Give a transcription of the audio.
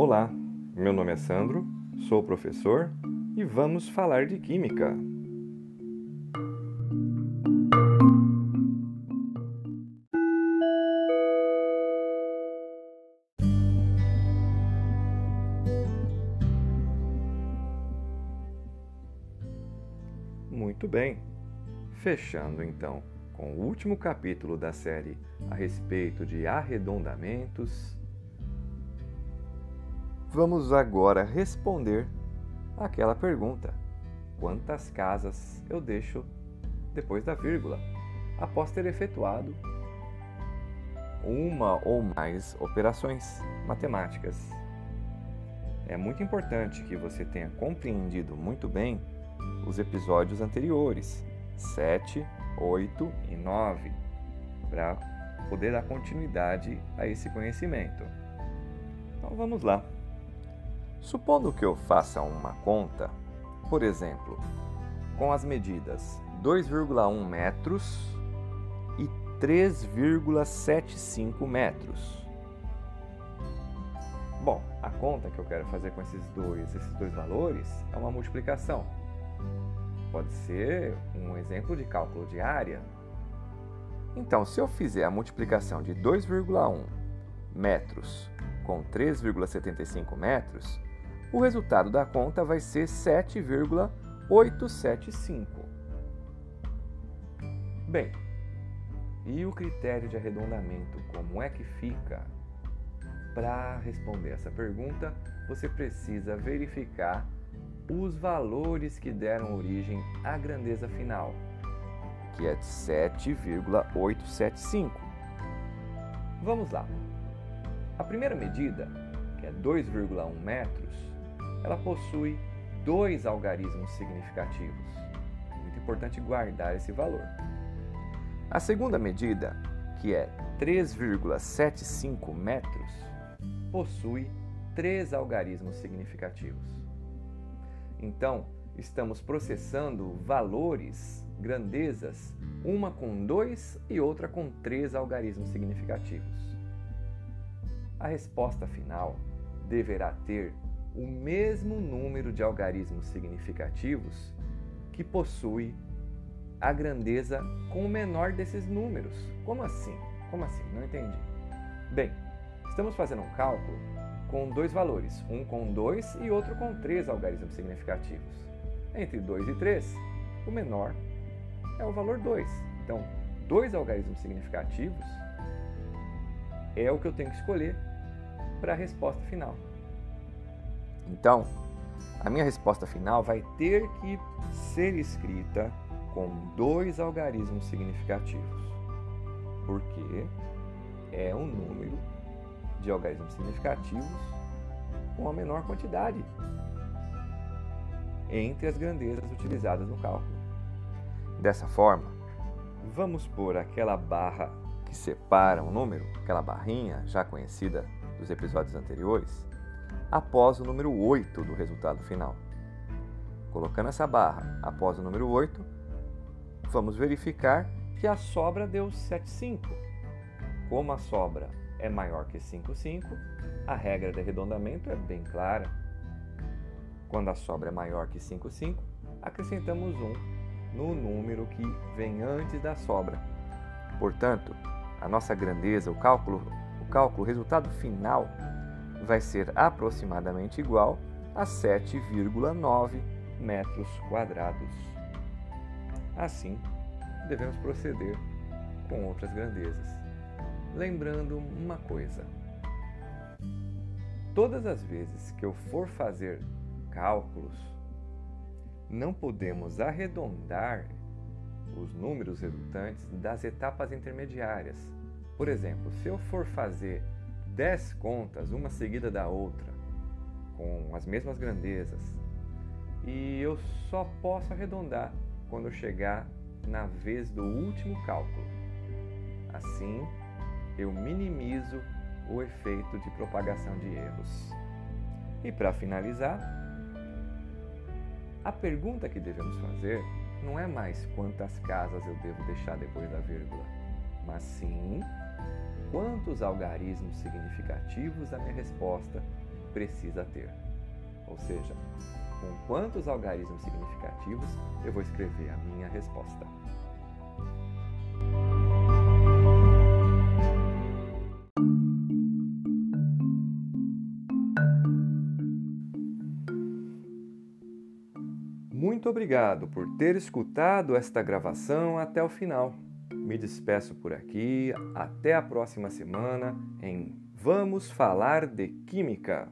Olá, meu nome é Sandro, sou professor e vamos falar de Química. Muito bem, fechando então com o último capítulo da série a respeito de arredondamentos Vamos agora responder aquela pergunta: quantas casas eu deixo depois da vírgula, após ter efetuado uma ou mais operações matemáticas? É muito importante que você tenha compreendido muito bem os episódios anteriores, 7, 8 e 9, para poder dar continuidade a esse conhecimento. Então vamos lá. Supondo que eu faça uma conta, por exemplo, com as medidas 2,1 metros e 3,75 metros. Bom, a conta que eu quero fazer com esses dois, esses dois valores é uma multiplicação. Pode ser um exemplo de cálculo de área. Então, se eu fizer a multiplicação de 2,1 metros com 3,75 metros, o resultado da conta vai ser 7,875. Bem, e o critério de arredondamento, como é que fica? Para responder essa pergunta, você precisa verificar os valores que deram origem à grandeza final, que é de 7,875. Vamos lá. A primeira medida, que é 2,1 metros, ela possui dois algarismos significativos. Muito importante guardar esse valor. A segunda medida, que é 3,75 metros, possui três algarismos significativos. Então, estamos processando valores, grandezas, uma com dois e outra com três algarismos significativos. A resposta final deverá ter o mesmo número de algarismos significativos que possui a grandeza com o menor desses números. Como assim? Como assim? Não entendi. Bem, estamos fazendo um cálculo com dois valores, um com 2 e outro com 3 algarismos significativos. Entre 2 e 3, o menor é o valor 2. Então, dois algarismos significativos é o que eu tenho que escolher para a resposta final. Então, a minha resposta final vai ter que ser escrita com dois algarismos significativos, porque é um número de algarismos significativos com a menor quantidade entre as grandezas utilizadas no cálculo. Dessa forma, vamos pôr aquela barra que separa um número, aquela barrinha já conhecida dos episódios anteriores, após o número 8 do resultado final. Colocando essa barra após o número 8, vamos verificar que a sobra deu 7,5. Como a sobra é maior que 5,5, a regra de arredondamento é bem clara. Quando a sobra é maior que 5,5, acrescentamos 1 no número que vem antes da sobra. Portanto, a nossa grandeza, o cálculo, o cálculo, o resultado final vai ser aproximadamente igual a 7,9 metros quadrados. Assim, devemos proceder com outras grandezas. Lembrando uma coisa: todas as vezes que eu for fazer cálculos, não podemos arredondar os números resultantes das etapas intermediárias. Por exemplo, se eu for fazer dez contas, uma seguida da outra, com as mesmas grandezas, e eu só posso arredondar quando chegar na vez do último cálculo. Assim, eu minimizo o efeito de propagação de erros. E para finalizar, a pergunta que devemos fazer não é mais quantas casas eu devo deixar depois da vírgula, mas sim quantos algarismos significativos a minha resposta precisa ter. Ou seja, com quantos algarismos significativos eu vou escrever a minha resposta. Muito obrigado por ter escutado esta gravação até o final. Me despeço por aqui. Até a próxima semana em Vamos Falar de Química.